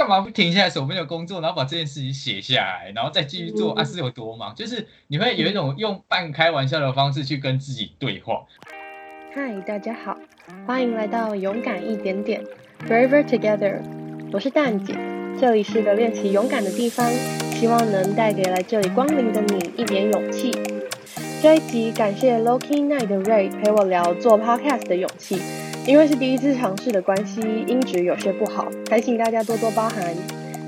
干嘛不停下来手边的工作，然后把这件事情写下来，然后再继续做？啊，是有多忙？就是你会有一种用半开玩笑的方式去跟自己对话。嗨，大家好，欢迎来到勇敢一点点，Braver Together。我是蛋姐，这里是个练习勇敢的地方，希望能带给来这里光临的你一点勇气。这一集感谢 Loki Night 的 Ray 陪我聊做 Podcast 的勇气。因为是第一次尝试的关系，音质有些不好，还请大家多多包涵。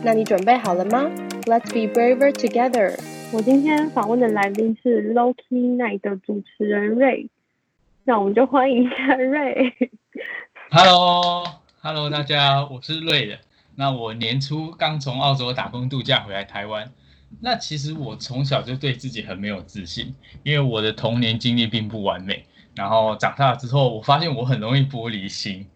那你准备好了吗？Let's be braver together。我今天访问的来宾是 Loki Night 的主持人 Ray，那我们就欢迎一下 Ray。Hello，Hello，大家，我是 Ray。那我年初刚从澳洲打工度假回来台湾。那其实我从小就对自己很没有自信，因为我的童年经历并不完美。然后长大之后，我发现我很容易玻璃心。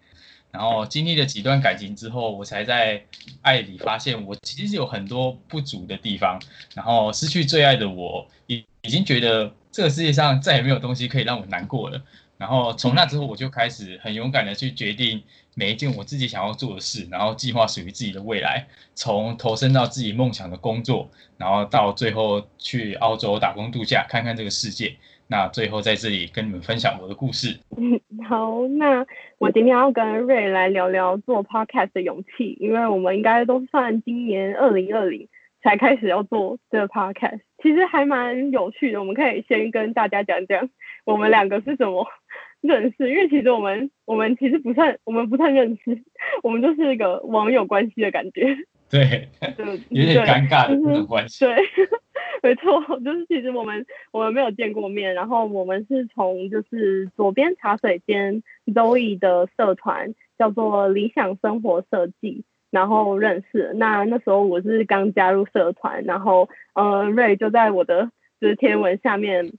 然后经历了几段感情之后，我才在爱里发现我其实有很多不足的地方。然后失去最爱的我，已已经觉得这个世界上再也没有东西可以让我难过了。然后从那之后，我就开始很勇敢的去决定每一件我自己想要做的事，然后计划属于自己的未来。从投身到自己梦想的工作，然后到最后去澳洲打工度假，看看这个世界。那最后在这里跟你们分享我的故事。好，那我今天要跟瑞来聊聊做 podcast 的勇气，因为我们应该都算今年二零二零才开始要做这个 podcast，其实还蛮有趣的。我们可以先跟大家讲讲我们两个是怎么 认识，因为其实我们我们其实不算我们不太认识，我们就是一个网友关系的感觉。对，就有点尴尬的这种关系。对。没错，就是其实我们我们没有见过面，然后我们是从就是左边茶水间 Zoe 的社团叫做理想生活设计，然后认识。那那时候我是刚加入社团，然后呃瑞就在我的就是天文下面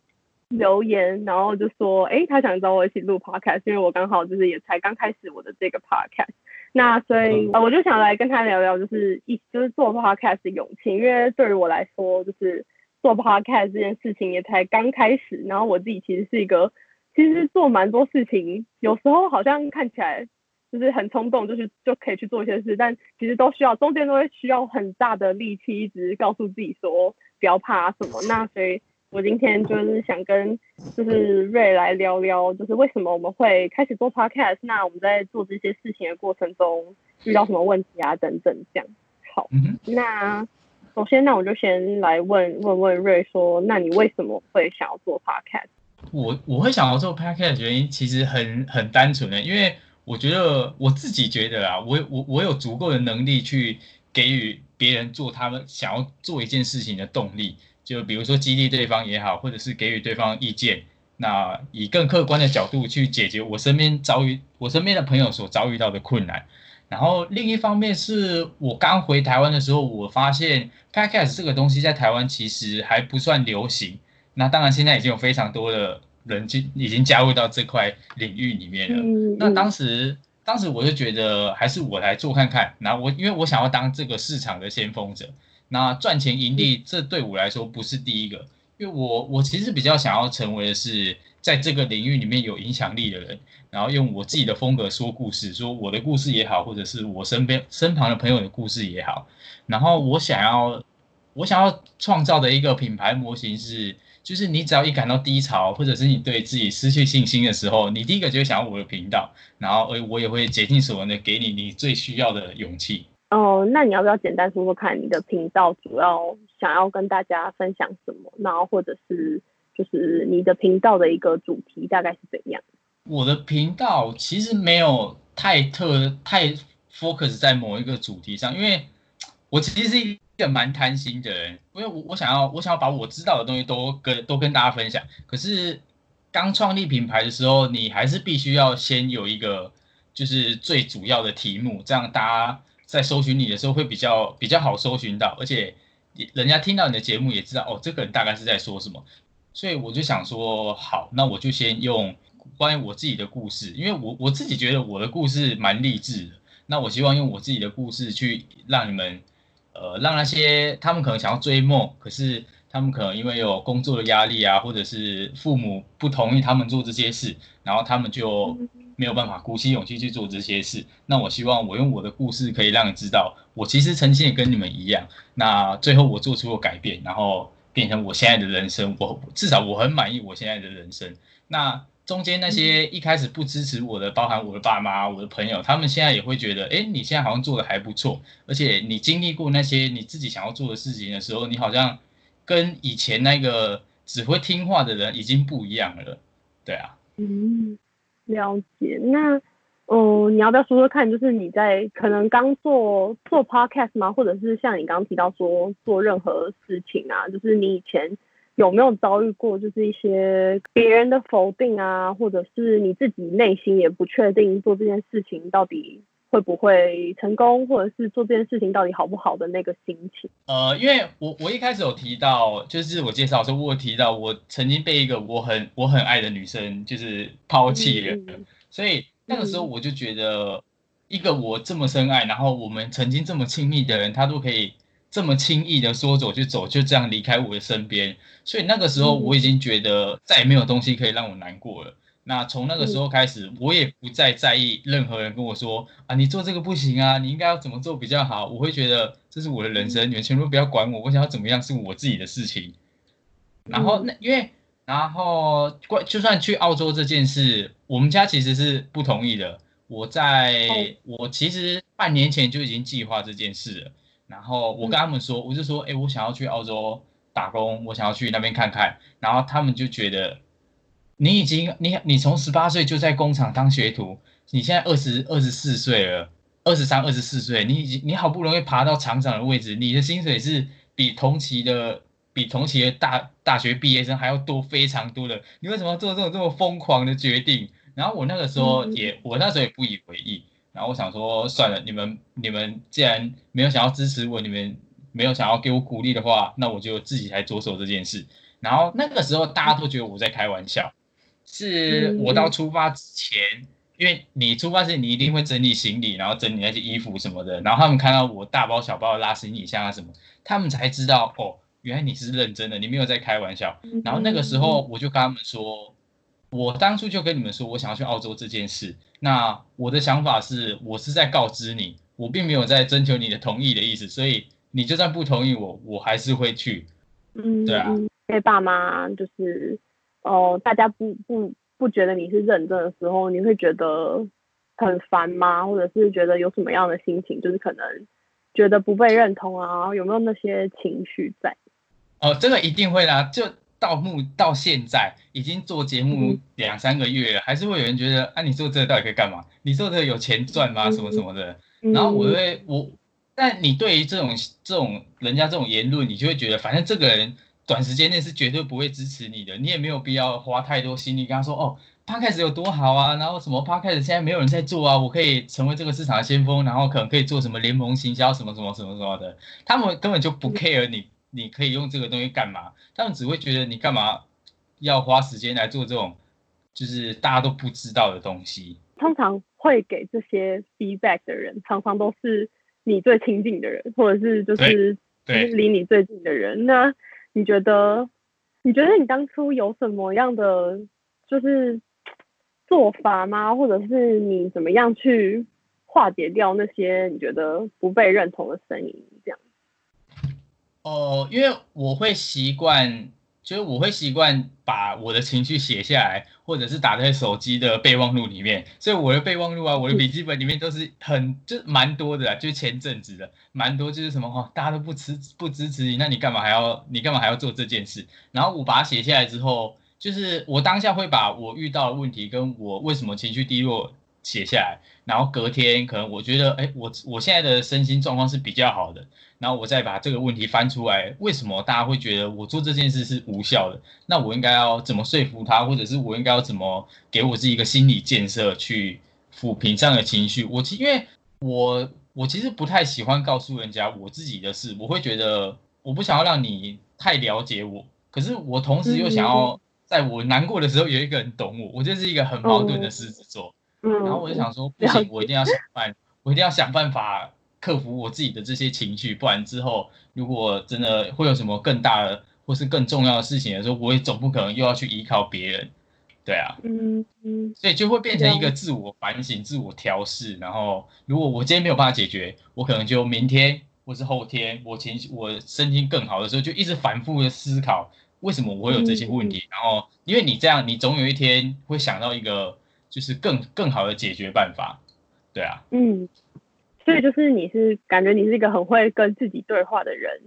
留言，然后就说哎他想找我一起录 podcast，因为我刚好就是也才刚开始我的这个 podcast。那所以呃我就想来跟他聊聊，就是一就是做 podcast 的勇气，因为对于我来说，就是做 podcast 这件事情也才刚开始。然后我自己其实是一个，其实做蛮多事情，有时候好像看起来就是很冲动，就是就可以去做一些事，但其实都需要中间都会需要很大的力气，一直告诉自己说不要怕什么。那所以。我今天就是想跟就是瑞来聊聊，就是为什么我们会开始做 podcast，那我们在做这些事情的过程中遇到什么问题啊等等这样。好，那首先那我就先来问问问瑞说，那你为什么会想要做 podcast？我我会想要做 podcast 的原因其实很很单纯的，因为我觉得我自己觉得啊，我我我有足够的能力去给予别人做他们想要做一件事情的动力。就比如说激励对方也好，或者是给予对方意见，那以更客观的角度去解决我身边遭遇我身边的朋友所遭遇到的困难。然后另一方面是我刚回台湾的时候，我发现 podcast 这个东西在台湾其实还不算流行。那当然现在已经有非常多的人进已经加入到这块领域里面了。那当时当时我就觉得还是我来做看看。然后我因为我想要当这个市场的先锋者。那赚钱盈利，这对我来说不是第一个，因为我我其实比较想要成为的是在这个领域里面有影响力的人，然后用我自己的风格说故事，说我的故事也好，或者是我身边身旁的朋友的故事也好，然后我想要我想要创造的一个品牌模型是，就是你只要一感到低潮，或者是你对自己失去信心的时候，你第一个就会想要我的频道，然后而我也会竭尽所能的给你你最需要的勇气。哦，那你要不要简单说说看，你的频道主要想要跟大家分享什么？然后或者是就是你的频道的一个主题大概是怎样？我的频道其实没有太特太 focus 在某一个主题上，因为我其实是一个蛮贪心的人，因为我我想要我想要把我知道的东西都跟都跟大家分享。可是刚创立品牌的时候，你还是必须要先有一个就是最主要的题目，这样大家。在搜寻你的时候会比较比较好搜寻到，而且人家听到你的节目也知道哦，这个人大概是在说什么，所以我就想说，好，那我就先用关于我自己的故事，因为我我自己觉得我的故事蛮励志的，那我希望用我自己的故事去让你们，呃，让那些他们可能想要追梦，可是他们可能因为有工作的压力啊，或者是父母不同意他们做这些事，然后他们就没有办法鼓起勇气去做这些事。那我希望我用我的故事可以让你知道，我其实曾经也跟你们一样。那最后我做出了改变，然后变成我现在的人生。我至少我很满意我现在的人生。那中间那些一开始不支持我的，包含我的爸妈、我的朋友，他们现在也会觉得，哎，你现在好像做的还不错，而且你经历过那些你自己想要做的事情的时候，你好像跟以前那个只会听话的人已经不一样了。对啊，嗯，了解。那，嗯，你要不要说说看，就是你在可能刚做做 podcast 吗？或者是像你刚刚提到说做任何事情啊，就是你以前。有没有遭遇过，就是一些别人的否定啊，或者是你自己内心也不确定做这件事情到底会不会成功，或者是做这件事情到底好不好的那个心情？呃，因为我我一开始有提到，就是我介绍的时候，我有提到我曾经被一个我很我很爱的女生就是抛弃了，所以那个时候我就觉得，一个我这么深爱，然后我们曾经这么亲密的人，他都可以。这么轻易的说走就走，就这样离开我的身边，所以那个时候我已经觉得再也没有东西可以让我难过了。那从那个时候开始，我也不再在意任何人跟我说啊，你做这个不行啊，你应该要怎么做比较好。我会觉得这是我的人生，你们全部不要管我，我想要怎么样是我自己的事情。然后那因为然后关就算去澳洲这件事，我们家其实是不同意的。我在我其实半年前就已经计划这件事了。然后我跟他们说，我就说，哎，我想要去澳洲打工，我想要去那边看看。然后他们就觉得，你已经，你你从十八岁就在工厂当学徒，你现在二十二十四岁了，二十三、二十四岁，你已经你好不容易爬到厂长的位置，你的薪水是比同期的、比同期的大大学毕业生还要多非常多的，你为什么要做这种这么疯狂的决定？然后我那个时候也，我那时候也不以为意。然后我想说，算了，你们你们既然没有想要支持我，你们没有想要给我鼓励的话，那我就自己来着手这件事。然后那个时候大家都觉得我在开玩笑，是我到出发之前，因为你出发前你一定会整理行李，然后整理那些衣服什么的。然后他们看到我大包小包的拉行李箱啊什么，他们才知道哦，原来你是认真的，你没有在开玩笑。然后那个时候我就跟他们说。我当初就跟你们说，我想要去澳洲这件事。那我的想法是，我是在告知你，我并没有在征求你的同意的意思。所以你就算不同意我，我还是会去。嗯，对啊。被爸妈就是，哦，大家不不不觉得你是认真的时候，你会觉得很烦吗？或者是觉得有什么样的心情？就是可能觉得不被认同啊？有没有那些情绪在？哦，这个一定会啦，就。到目到现在已经做节目两三个月了，还是会有人觉得，啊，你做这个到底可以干嘛？你做这个有钱赚吗？什么什么的。然后我会我，但你对于这种这种人家这种言论，你就会觉得，反正这个人短时间内是绝对不会支持你的，你也没有必要花太多心力跟他说，哦，Podcast 有多好啊，然后什么 Podcast 现在没有人在做啊，我可以成为这个市场的先锋，然后可能可以做什么联盟行销什么什么什么什么的，他们根本就不 care 你。你可以用这个东西干嘛？他们只会觉得你干嘛要花时间来做这种，就是大家都不知道的东西。通常会给这些 feedback 的人，常常都是你最亲近的人，或者是就是离你最近的人。那你觉得，你觉得你当初有什么样的就是 做法吗？或者是你怎么样去化解掉那些你觉得不被认同的声音？这样？哦，因为我会习惯，就是我会习惯把我的情绪写下来，或者是打在手机的备忘录里面。所以我的备忘录啊，我的笔记本里面都是很就蛮多的，就是前阵子的蛮多，就是什么哦，大家都不支不支持你，那你干嘛还要你干嘛还要做这件事？然后我把它写下来之后，就是我当下会把我遇到的问题跟我为什么情绪低落。写下来，然后隔天可能我觉得，哎，我我现在的身心状况是比较好的，然后我再把这个问题翻出来，为什么大家会觉得我做这件事是无效的？那我应该要怎么说服他，或者是我应该要怎么给我自己一个心理建设，去抚平这样的情绪？我其因为我我其实不太喜欢告诉人家我自己的事，我会觉得我不想要让你太了解我，可是我同时又想要在我难过的时候有一个人懂我，我就是一个很矛盾的狮子座。然后我就想说，不行，我一定要想办，我一定要想办法克服我自己的这些情绪，不然之后如果真的会有什么更大的或是更重要的事情的时候，我也总不可能又要去依靠别人。对啊，嗯嗯，所以就会变成一个自我反省、自我调试。然后，如果我今天没有办法解决，我可能就明天或是后天，我情绪我身心更好的时候，就一直反复的思考为什么我会有这些问题。然后，因为你这样，你总有一天会想到一个就是更更好的解决办法。对啊，嗯，所以就是你是感觉你是一个很会跟自己对话的人。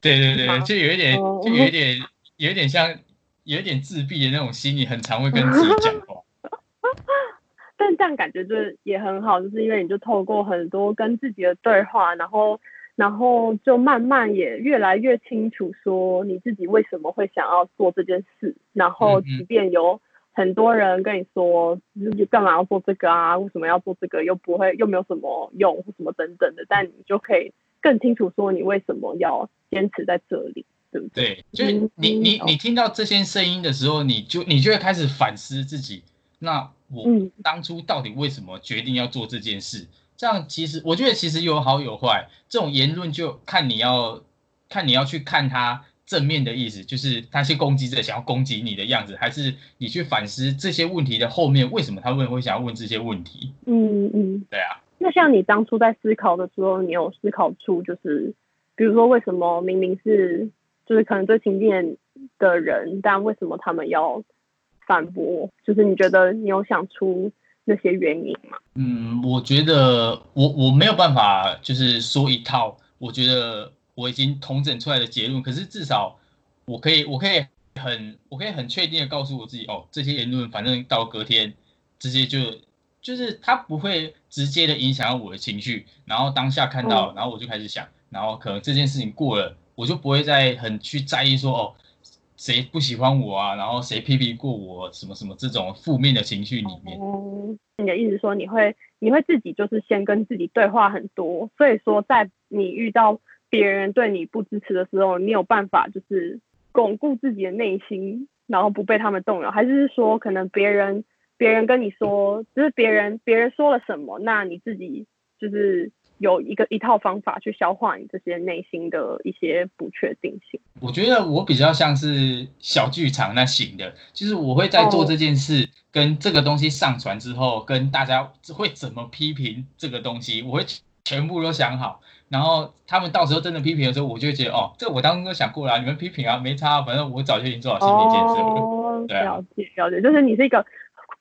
对对对，就有一点，就有一点，有一点像。有一点自闭的那种心理，很常会跟自己讲话。但这样感觉就是也很好，就是因为你就透过很多跟自己的对话，然后，然后就慢慢也越来越清楚，说你自己为什么会想要做这件事。然后，即便有很多人跟你说，你干嘛要做这个啊？为什么要做这个？又不会，又没有什么用，或什么等等的。但你就可以更清楚说，你为什么要坚持在这里。对不对？就是你你你听到这些声音的时候，你就你就会开始反思自己。那我当初到底为什么决定要做这件事？这样其实我觉得其实有好有坏。这种言论就看你要看你要去看他正面的意思，就是他是攻击者想要攻击你的样子，还是你去反思这些问题的后面为什么他会会想要问这些问题？嗯嗯，对啊。那像你当初在思考的时候，你有思考出就是，比如说为什么明明是。就是可能最亲近的人，但为什么他们要反驳？就是你觉得你有想出那些原因吗？嗯，我觉得我我没有办法，就是说一套，我觉得我已经统整出来的结论。可是至少我可以，我可以很，我可以很确定的告诉我自己，哦，这些言论反正到隔天直接就就是它不会直接的影响到我的情绪。然后当下看到，然后我就开始想，然后可能这件事情过了。我就不会再很去在意说哦，谁不喜欢我啊，然后谁批评过我什么什么这种负面的情绪里面。哦，你的意思说你会你会自己就是先跟自己对话很多，所以说在你遇到别人对你不支持的时候，你有办法就是巩固自己的内心，然后不被他们动摇，还是说可能别人别人跟你说，就是别人别人说了什么，那你自己就是。有一个一套方法去消化你这些内心的一些不确定性。我觉得我比较像是小剧场那型的，就是我会在做这件事，跟这个东西上传之后，跟大家会怎么批评这个东西，我会全部都想好。然后他们到时候真的批评的时候，我就会觉得哦，这我当初都想过了，你们批评啊，没差，反正我早就已经做好心理建设了。哦，了解了解，就是你是一个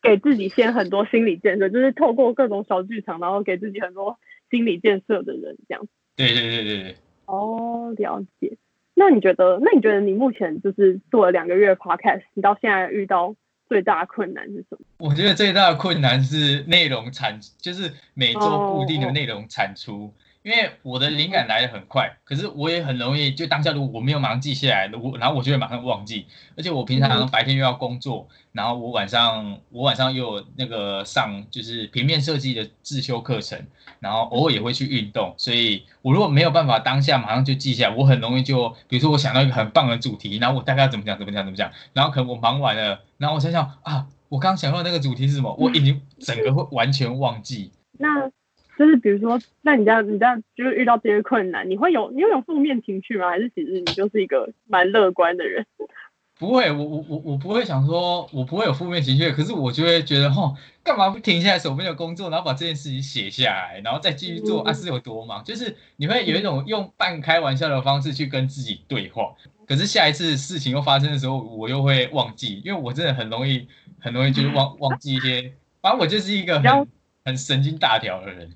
给自己先很多心理建设，就是透过各种小剧场，然后给自己很多。心理建设的人这样子，对对对对对。哦，了解。那你觉得？那你觉得你目前就是做了两个月 podcast，你到现在遇到最大的困难是什么？我觉得最大的困难是内容产，就是每周固定的内容产出。因为我的灵感来的很快，可是我也很容易就当下如果我没有马上记下来，我然后我就会马上忘记。而且我平常白天又要工作，然后我晚上我晚上又有那个上就是平面设计的自修课程，然后偶尔也会去运动，所以我如果没有办法当下马上就记下来，我很容易就比如说我想到一个很棒的主题，然后我大概要怎么讲怎么讲怎么讲，然后可能我忙完了，然后我想想啊，我刚想到那个主题是什么，我已经整个会完全忘记。那。就是比如说，那你这样，你这样就是遇到这些困难，你会有你会有负面情绪吗？还是其实你就是一个蛮乐观的人？不会，我我我我不会想说，我不会有负面情绪。可是我就会觉得，吼，干嘛不停下来手边的工作，然后把这件事情写下来，然后再继续做？啊，是有多忙？就是你会有一种用半开玩笑的方式去跟自己对话。可是下一次事情又发生的时候，我又会忘记，因为我真的很容易很容易就是忘忘记一些。反正我就是一个很很神经大条的人。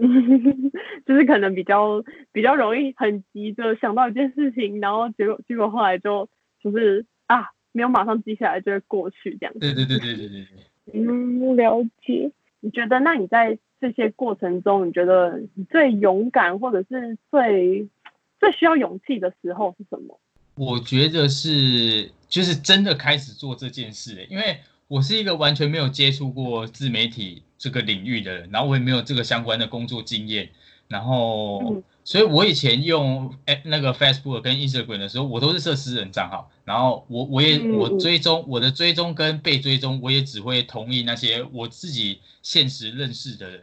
就是可能比较比较容易很急着想到一件事情，然后结果结果后来就就是啊，没有马上记下来就会过去这样。对对对对对对对。嗯，了解。你觉得那你在这些过程中，你觉得你最勇敢或者是最最需要勇气的时候是什么？我觉得是就是真的开始做这件事，因为我是一个完全没有接触过自媒体。这个领域的人，然后我也没有这个相关的工作经验，然后，所以我以前用诶那个 Facebook 跟 Instagram 的时候，我都是设私人账号，然后我我也我追踪我的追踪跟被追踪，我也只会同意那些我自己现实认识的人，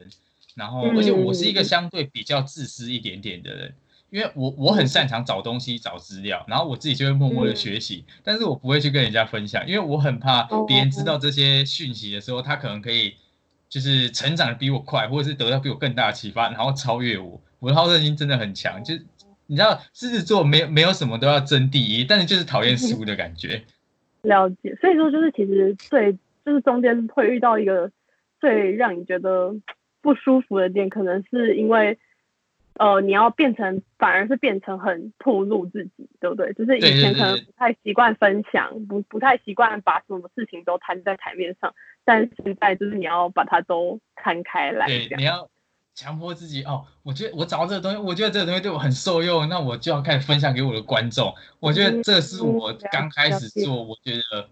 然后，而且我是一个相对比较自私一点点的人，因为我我很擅长找东西、找资料，然后我自己就会默默的学习，但是我不会去跟人家分享，因为我很怕别人知道这些讯息的时候，他可能可以就是成长的比我快，或者是得到比我更大的启发，然后超越我。我的好胜心真的很强，就你知道狮子座没有没有什么都要争第一，但是就是讨厌输的感觉。了解，所以说就是其实最就是中间会遇到一个最让你觉得不舒服的点，可能是因为。呃，你要变成反而是变成很透露自己，对不对？就是以前可能不太习惯分享，不不太习惯把什么事情都摊在台面上，但现在就是你要把它都摊开来。对，你要强迫自己哦。我觉得我找到这个东西，我觉得这个东西对我很受用，那我就要开始分享给我的观众。我觉得这是我刚开始做，我觉得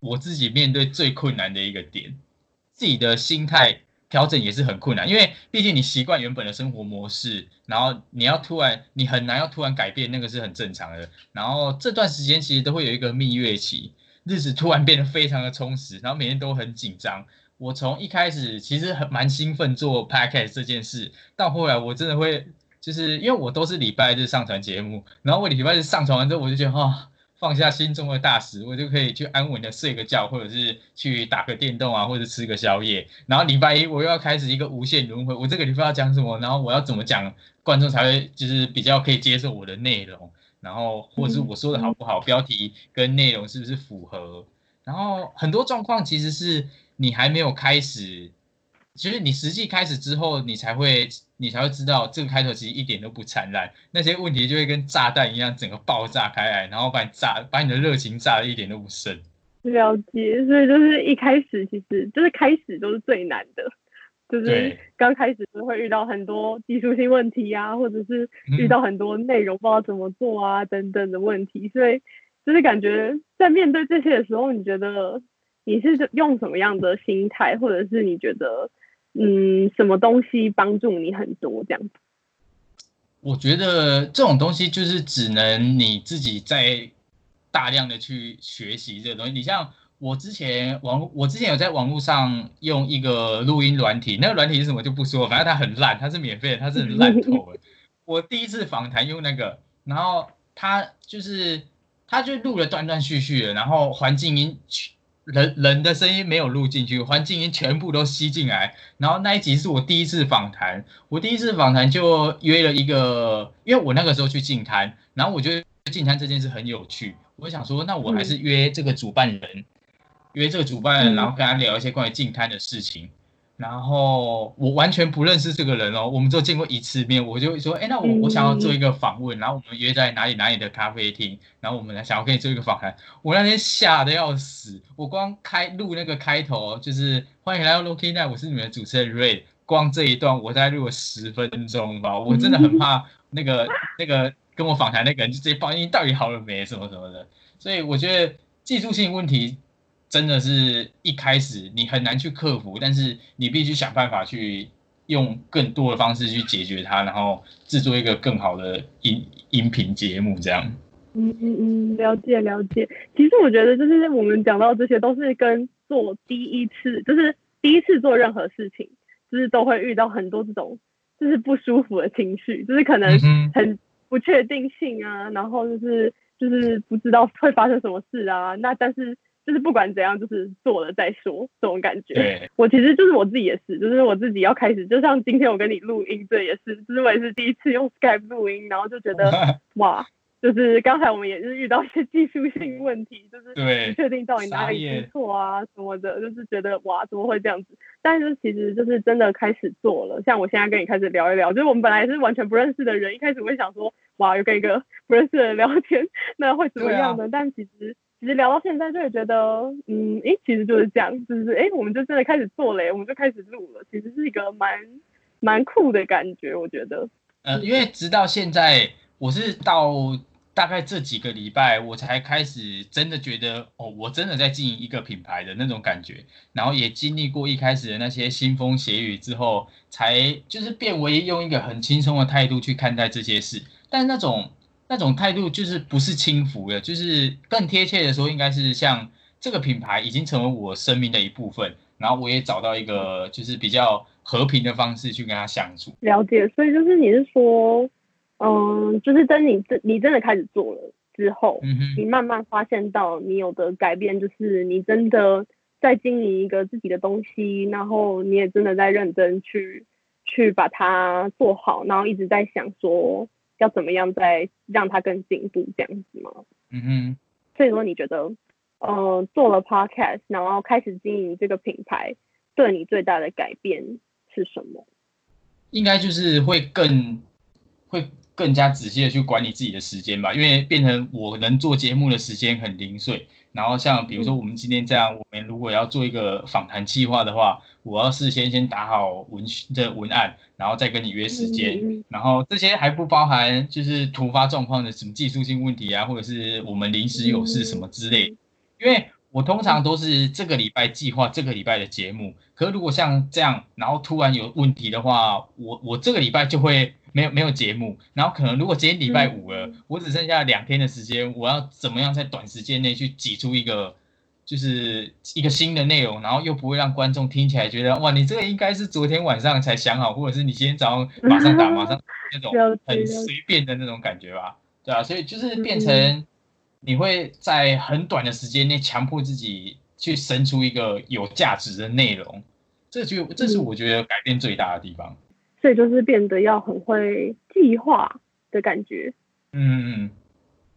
我自己面对最困难的一个点，自己的心态。调整也是很困难，因为毕竟你习惯原本的生活模式，然后你要突然，你很难要突然改变，那个是很正常的。然后这段时间其实都会有一个蜜月期，日子突然变得非常的充实，然后每天都很紧张。我从一开始其实很蛮兴奋做 podcast 这件事，到后来我真的会，就是因为我都是礼拜日上传节目，然后我礼拜日上传完之后，我就觉得啊。放下心中的大石，我就可以去安稳的睡个觉，或者是去打个电动啊，或者吃个宵夜。然后礼拜一我又要开始一个无限轮回，我这个礼拜要讲什么？然后我要怎么讲，观众才会就是比较可以接受我的内容？然后或者是我说的好不好，标题跟内容是不是符合？然后很多状况其实是你还没有开始。其实你实际开始之后，你才会你才会知道这个开头其实一点都不灿烂，那些问题就会跟炸弹一样，整个爆炸开来，然后把你炸，把你的热情炸的一点都不剩。了解，所以就是一开始其实就是开始都是最难的，就是刚开始都会遇到很多技术性问题啊，或者是遇到很多内容不知道怎么做啊等等的问题，所以就是感觉在面对这些的时候，你觉得你是用什么样的心态，或者是你觉得？嗯，什么东西帮助你很多这样子？我觉得这种东西就是只能你自己在大量的去学习这个东西。你像我之前网，我之前有在网络上用一个录音软体，那个软体是什么就不说，反正它很烂，它是免费的，它是很烂透了。我第一次访谈用那个，然后它就是它就录了断断续续的，然后环境音。人人的声音没有录进去，环境音全部都吸进来。然后那一集是我第一次访谈，我第一次访谈就约了一个，因为我那个时候去进摊，然后我觉得进摊这件事很有趣，我想说，那我还是约这个主办人，约这个主办人，然后跟他聊一些关于进摊的事情。然后我完全不认识这个人哦，我们只有见过一次面，我就说，哎，那我我想要做一个访问，然后我们约在哪里哪里的咖啡厅，然后我们来想要跟你做一个访谈。我那天吓得要死，我光开录那个开头就是欢迎来到 Lucky Night，我是你们的主持人 Ray，光这一段我大概录了十分钟吧，我真的很怕 那个那个跟我访谈那个人就直接报音到底好了没什么什么的，所以我觉得技术性问题。真的是一开始你很难去克服，但是你必须想办法去用更多的方式去解决它，然后制作一个更好的音音频节目，这样。嗯嗯嗯，了解了解。其实我觉得就是我们讲到这些，都是跟做第一次，就是第一次做任何事情，就是都会遇到很多这种就是不舒服的情绪，就是可能很不确定性啊，然后就是就是不知道会发生什么事啊，那但是。就是不管怎样，就是做了再说，这种感觉。我其实就是我自己也是，就是我自己要开始，就像今天我跟你录音，这也是，就是我也是第一次用 Skype 录音，然后就觉得 哇，就是刚才我们也是遇到一些技术性问题，就是不确定到底哪里出错啊什么的，就是觉得哇，怎么会这样子？但是其实就是真的开始做了，像我现在跟你开始聊一聊，就是我们本来是完全不认识的人，一开始会想说哇，又跟一个不认识的人聊天，那会怎么样呢？但其实。其实聊到现在就会觉得，嗯，诶，其实就是这样，就是诶，我们就真的开始做了，我们就开始录了，其实是一个蛮蛮酷的感觉，我觉得。呃，因为直到现在，我是到大概这几个礼拜，我才开始真的觉得，哦，我真的在经营一个品牌的那种感觉，然后也经历过一开始的那些腥风血雨之后，才就是变为用一个很轻松的态度去看待这些事，但那种。那种态度就是不是轻浮的，就是更贴切的说，应该是像这个品牌已经成为我生命的一部分，然后我也找到一个就是比较和平的方式去跟他相处。了解，所以就是你是说，嗯，嗯，就是等你真你真的开始做了之后，嗯，你慢慢发现到你有的改变，就是你真的在经营一个自己的东西，然后你也真的在认真去去把它做好，然后一直在想说要怎么样再让它更进步这样子吗？嗯哼。所以说你觉得，呃，做了 podcast，然后开始经营这个品牌，对你最大的改变是什么？应该就是会更会更加仔细的去管理自己的时间吧，因为变成我能做节目的时间很零碎。然后像比如说我们今天这样，我们如果要做一个访谈计划的话，我要事先先打好文的文案，然后再跟你约时间。然后这些还不包含就是突发状况的什么技术性问题啊，或者是我们临时有事什么之类。因为我通常都是这个礼拜计划这个礼拜的节目，可是如果像这样，然后突然有问题的话，我我这个礼拜就会。没有没有节目，然后可能如果今天礼拜五了，我只剩下两天的时间，我要怎么样在短时间内去挤出一个，就是一个新的内容，然后又不会让观众听起来觉得哇，你这个应该是昨天晚上才想好，或者是你今天早上马上打马上那种很随便的那种感觉吧？对啊，所以就是变成你会在很短的时间内强迫自己去生出一个有价值的内容，这就这是我觉得改变最大的地方。所以就是变得要很会计划的感觉。嗯嗯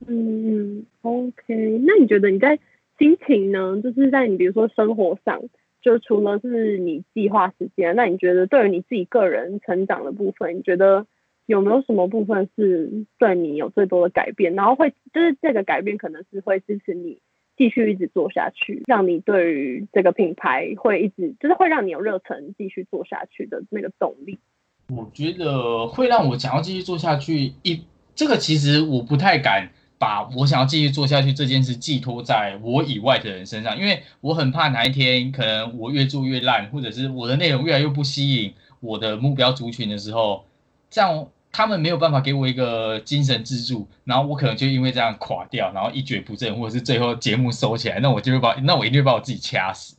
嗯。OK，那你觉得你在心情呢？就是在你比如说生活上，就除了是你计划时间，那你觉得对于你自己个人成长的部分，你觉得有没有什么部分是对你有最多的改变？然后会就是这个改变可能是会支持你继续一直做下去，让你对于这个品牌会一直就是会让你有热忱继续做下去的那个动力。我觉得会让我想要继续做下去。一这个其实我不太敢把我想要继续做下去这件事寄托在我以外的人身上，因为我很怕哪一天可能我越做越烂，或者是我的内容越来越不吸引我的目标族群的时候，这样他们没有办法给我一个精神支柱，然后我可能就因为这样垮掉，然后一蹶不振，或者是最后节目收起来，那我就会把 那我一定会把我自己掐死。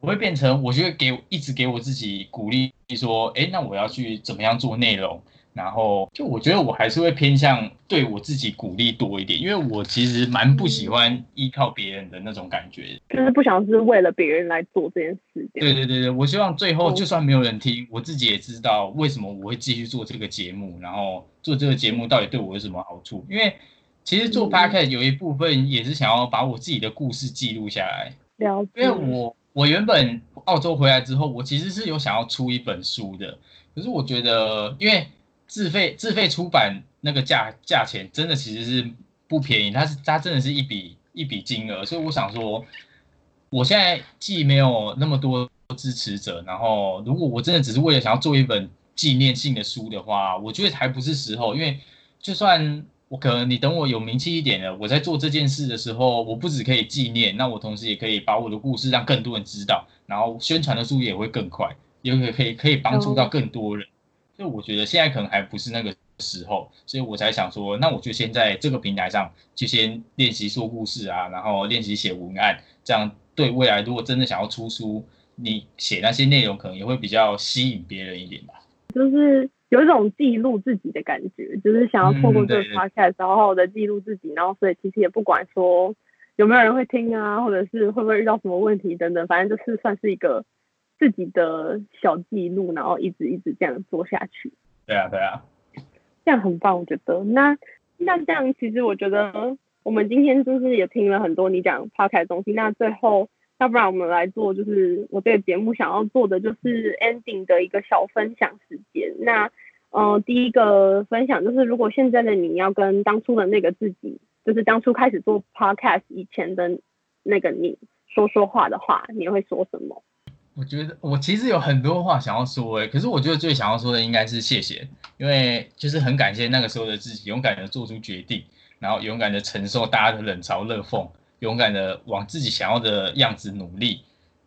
我会变成，我就会给一直给我自己鼓励，说，哎，那我要去怎么样做内容？然后就我觉得我还是会偏向对我自己鼓励多一点，因为我其实蛮不喜欢依靠别人的那种感觉，就是不想是为了别人来做这件事。对对对对，我希望最后就算没有人听，我自己也知道为什么我会继续做这个节目，然后做这个节目到底对我有什么好处？因为其实做 podcast 有一部分也是想要把我自己的故事记录下来，了解，因为我。我原本澳洲回来之后，我其实是有想要出一本书的，可是我觉得，因为自费自费出版那个价价钱真的其实是不便宜，它是它真的是一笔一笔金额，所以我想说，我现在既没有那么多支持者，然后如果我真的只是为了想要做一本纪念性的书的话，我觉得还不是时候，因为就算。我可能你等我有名气一点了，我在做这件事的时候，我不止可以纪念，那我同时也可以把我的故事让更多人知道，然后宣传的速度也会更快，也可以可以可以帮助到更多人。所以我觉得现在可能还不是那个时候，所以我才想说，那我就先在这个平台上就先练习说故事啊，然后练习写文案，这样对未来如果真的想要出书，你写那些内容可能也会比较吸引别人一点吧。就是。有一种记录自己的感觉，就是想要透过这个 podcast 好好的记录自己，然后所以其实也不管说有没有人会听啊，或者是会不会遇到什么问题等等，反正就是算是一个自己的小记录，然后一直一直这样做下去。对啊，对啊，这样很棒，我觉得。那那这样其实我觉得我们今天就是也听了很多你讲 podcast 的东西，那最后。要不然我们来做，就是我这个节目想要做的就是 ending 的一个小分享时间。那，嗯，第一个分享就是，如果现在的你要跟当初的那个自己，就是当初开始做 podcast 以前的那个你说说话的话，你会说什么？我觉得我其实有很多话想要说诶，可是我觉得最想要说的应该是谢谢，因为就是很感谢那个时候的自己，勇敢的做出决定，然后勇敢的承受大家的冷嘲热讽。勇敢的往自己想要的样子努力，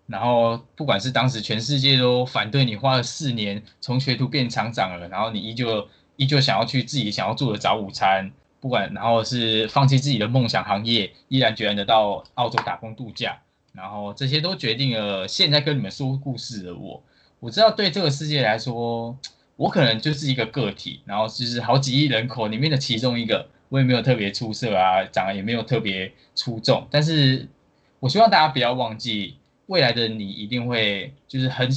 然后不管是当时全世界都反对你花了四年从学徒变厂长了，然后你依旧依旧想要去自己想要做的早午餐，不管然后是放弃自己的梦想行业，毅然决然的到澳洲打工度假，然后这些都决定了现在跟你们说故事的我。我知道对这个世界来说，我可能就是一个个体，然后就是好几亿人口里面的其中一个，我也没有特别出色啊，长得也没有特别出众，但是我希望大家不要忘记，未来的你一定会就是很，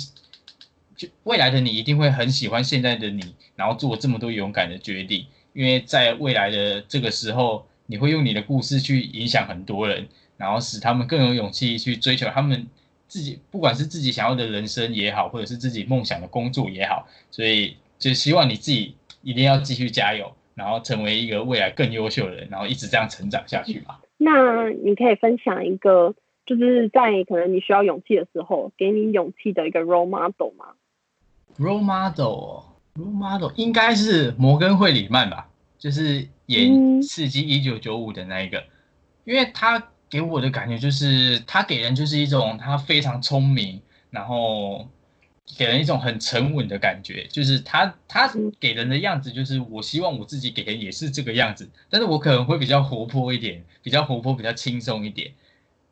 就未来的你一定会很喜欢现在的你，然后做这么多勇敢的决定，因为在未来的这个时候，你会用你的故事去影响很多人，然后使他们更有勇气去追求他们。自己不管是自己想要的人生也好，或者是自己梦想的工作也好，所以就希望你自己一定要继续加油，然后成为一个未来更优秀的人，然后一直这样成长下去嘛。那你可以分享一个，就是在可能你需要勇气的时候，给你勇气的一个 role model 吗？role model，role model 应该是摩根惠里曼吧，就是演《刺激一九九五》的那一个，因为他。给我的感觉就是他给人就是一种他非常聪明，然后给人一种很沉稳的感觉。就是他他给人的样子，就是我希望我自己给人也是这个样子，但是我可能会比较活泼一点，比较活泼，比较轻松一点。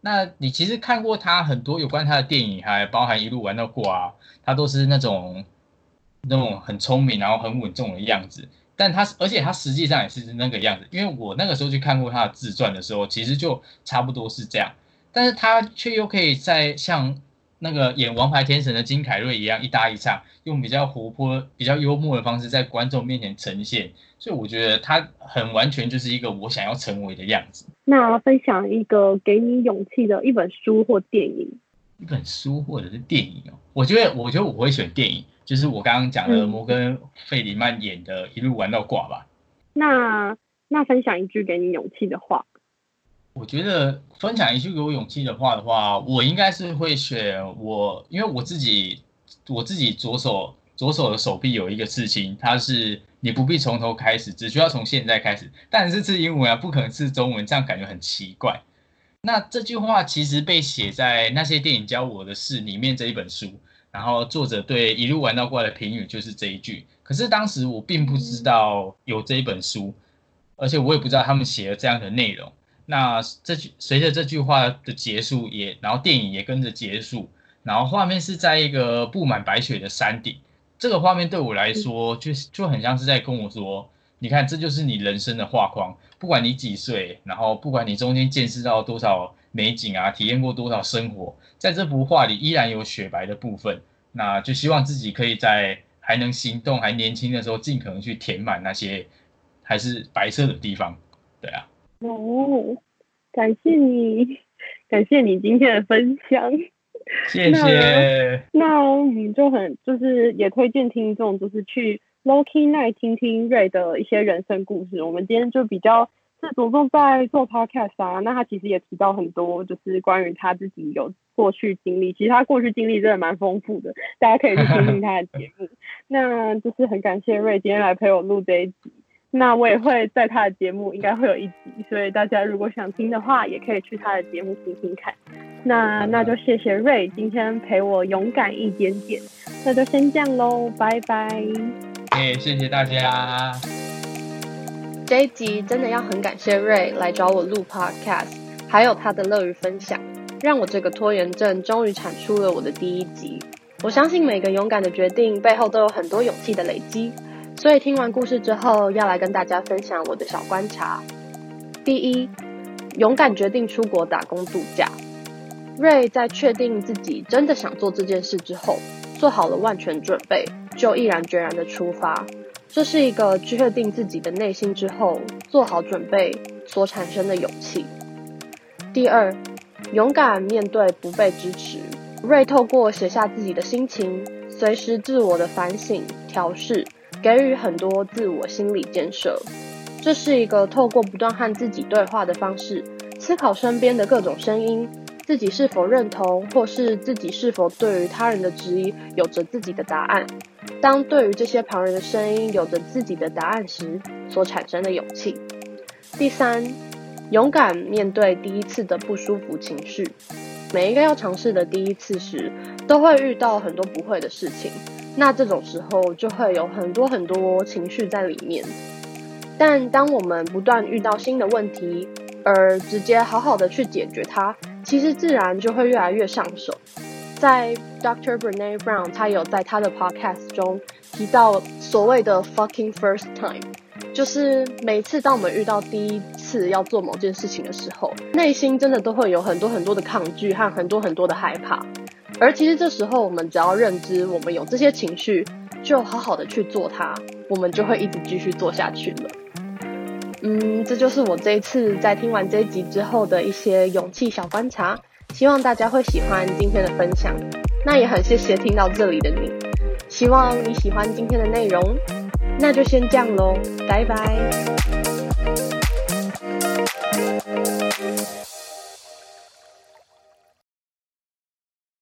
那你其实看过他很多有关他的电影，还包含一路玩到过啊，他都是那种那种很聪明，然后很稳重的样子。但他，而且他实际上也是那个样子，因为我那个时候去看过他的自传的时候，其实就差不多是这样。但是他却又可以在像那个演《王牌天神》的金凯瑞一样一搭一唱，用比较活泼、比较幽默的方式在观众面前呈现，所以我觉得他很完全就是一个我想要成为的样子。那分享一个给你勇气的一本书或电影？一本书或者是电影哦？我觉得，我觉得我会选电影。就是我刚刚讲的摩根·费里曼演的《一路玩到挂》吧。那那分享一句给你勇气的话。我觉得分享一句给我勇气的话的话，我应该是会选我，因为我自己我自己左手左手的手臂有一个刺青，它是你不必从头开始，只需要从现在开始。但是是英文啊，不可能是中文，这样感觉很奇怪。那这句话其实被写在那些电影教我的事里面这一本书。然后作者对一路玩到过来的评语就是这一句，可是当时我并不知道有这一本书，而且我也不知道他们写了这样的内容。那这句随着这句话的结束，也然后电影也跟着结束，然后画面是在一个布满白雪的山顶，这个画面对我来说就就很像是在跟我说，你看这就是你人生的画框，不管你几岁，然后不管你中间见识到多少。美景啊，体验过多少生活，在这幅画里依然有雪白的部分，那就希望自己可以在还能行动、还年轻的时候，尽可能去填满那些还是白色的地方。对啊。哦，感谢你，感谢你今天的分享。谢谢。那我们就很就是也推荐听众，就是去 Loki Night 听听瑞的一些人生故事。我们今天就比较。是着重在做 podcast 啊，那他其实也提到很多，就是关于他自己有过去经历，其实他过去经历真的蛮丰富的，大家可以去听听他的节目。那就是很感谢瑞今天来陪我录这一集，那我也会在他的节目应该会有一集，所以大家如果想听的话，也可以去他的节目听听看。那那就谢谢瑞今天陪我勇敢一点点，那就先这样喽，拜拜。哎，谢谢大家。这一集真的要很感谢瑞来找我录 podcast，还有他的乐于分享，让我这个拖延症终于产出了我的第一集。我相信每个勇敢的决定背后都有很多勇气的累积，所以听完故事之后，要来跟大家分享我的小观察。第一，勇敢决定出国打工度假。瑞在确定自己真的想做这件事之后，做好了万全准备，就毅然决然的出发。这是一个确定自己的内心之后，做好准备所产生的勇气。第二，勇敢面对不被支持。瑞透过写下自己的心情，随时自我的反省调试，给予很多自我心理建设。这是一个透过不断和自己对话的方式，思考身边的各种声音，自己是否认同，或是自己是否对于他人的质疑有着自己的答案。当对于这些旁人的声音有着自己的答案时，所产生的勇气。第三，勇敢面对第一次的不舒服情绪。每一个要尝试的第一次时，都会遇到很多不会的事情，那这种时候就会有很多很多情绪在里面。但当我们不断遇到新的问题，而直接好好的去解决它，其实自然就会越来越上手。在 Dr. Brene Brown，他有在他的 podcast 中提到所谓的 fucking first time，就是每次当我们遇到第一次要做某件事情的时候，内心真的都会有很多很多的抗拒和很多很多的害怕。而其实这时候，我们只要认知我们有这些情绪，就好好的去做它。我们就会一直继续做下去了。嗯，这就是我这一次在听完这一集之后的一些勇气小观察，希望大家会喜欢今天的分享。那也很谢谢听到这里的你，希望你喜欢今天的内容。那就先这样喽，拜拜。